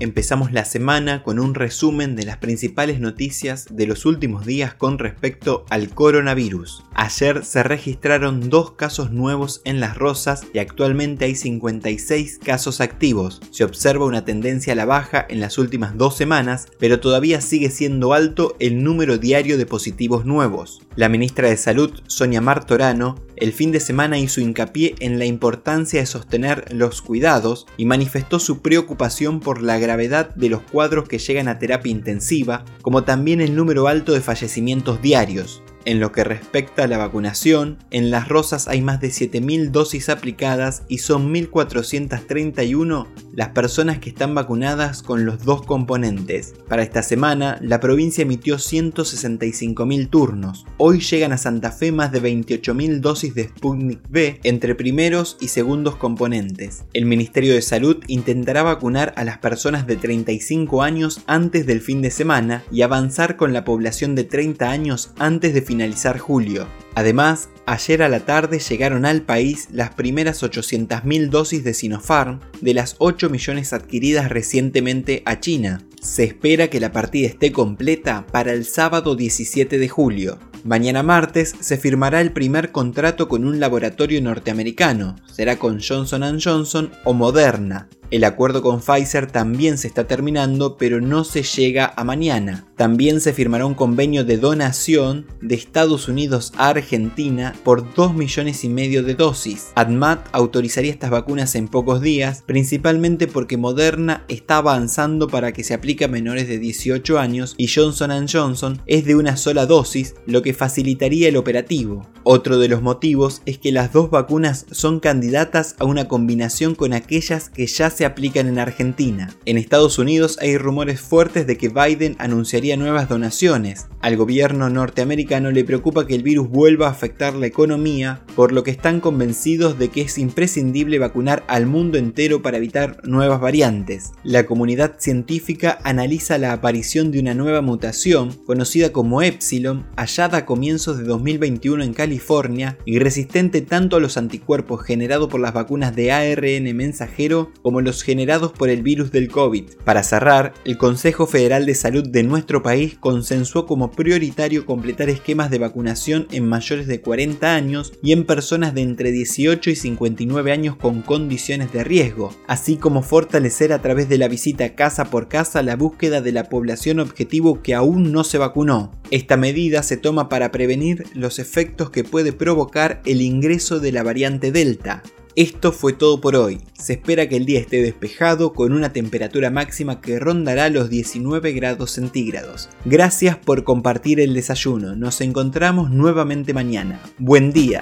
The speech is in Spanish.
Empezamos la semana con un resumen de las principales noticias de los últimos días con respecto al coronavirus. Ayer se registraron dos casos nuevos en Las Rosas y actualmente hay 56 casos activos. Se observa una tendencia a la baja en las últimas dos semanas, pero todavía sigue siendo alto el número diario de positivos nuevos. La ministra de Salud, Sonia Martorano, el fin de semana hizo hincapié en la importancia de sostener los cuidados y manifestó su preocupación por la gravedad de los cuadros que llegan a terapia intensiva, como también el número alto de fallecimientos diarios. En lo que respecta a la vacunación, en Las Rosas hay más de 7.000 dosis aplicadas y son 1.431 las personas que están vacunadas con los dos componentes. Para esta semana, la provincia emitió 165.000 turnos. Hoy llegan a Santa Fe más de 28.000 dosis de Sputnik V entre primeros y segundos componentes. El Ministerio de Salud intentará vacunar a las personas de 35 años antes del fin de semana y avanzar con la población de 30 años antes de finalizar julio. Además, ayer a la tarde llegaron al país las primeras 800.000 dosis de Sinopharm de las 8 millones adquiridas recientemente a China. Se espera que la partida esté completa para el sábado 17 de julio. Mañana martes se firmará el primer contrato con un laboratorio norteamericano. Será con Johnson Johnson o Moderna. El acuerdo con Pfizer también se está terminando, pero no se llega a mañana. También se firmará un convenio de donación de Estados Unidos a Argentina por 2 millones y medio de dosis. ADMAT autorizaría estas vacunas en pocos días, principalmente porque Moderna está avanzando para que se aplique a menores de 18 años y Johnson Johnson es de una sola dosis, lo que facilitaría el operativo. Otro de los motivos es que las dos vacunas son candidatas a una combinación con aquellas que ya se aplican en Argentina. En Estados Unidos hay rumores fuertes de que Biden anunciaría nuevas donaciones. Al gobierno norteamericano le preocupa que el virus vuelva a afectar la economía, por lo que están convencidos de que es imprescindible vacunar al mundo entero para evitar nuevas variantes. La comunidad científica analiza la aparición de una nueva mutación, conocida como Epsilon, hallada a comienzos de 2021 en California y resistente tanto a los anticuerpos generados por las vacunas de ARN mensajero como los generados por el virus del COVID. Para cerrar, el Consejo Federal de Salud de nuestro país consensuó como prioritario completar esquemas de vacunación en mayores de 40 años y en personas de entre 18 y 59 años con condiciones de riesgo, así como fortalecer a través de la visita casa por casa la búsqueda de la población objetivo que aún no se vacunó. Esta medida se toma para prevenir los efectos que puede provocar el ingreso de la variante Delta, esto fue todo por hoy. Se espera que el día esté despejado con una temperatura máxima que rondará los 19 grados centígrados. Gracias por compartir el desayuno. Nos encontramos nuevamente mañana. Buen día.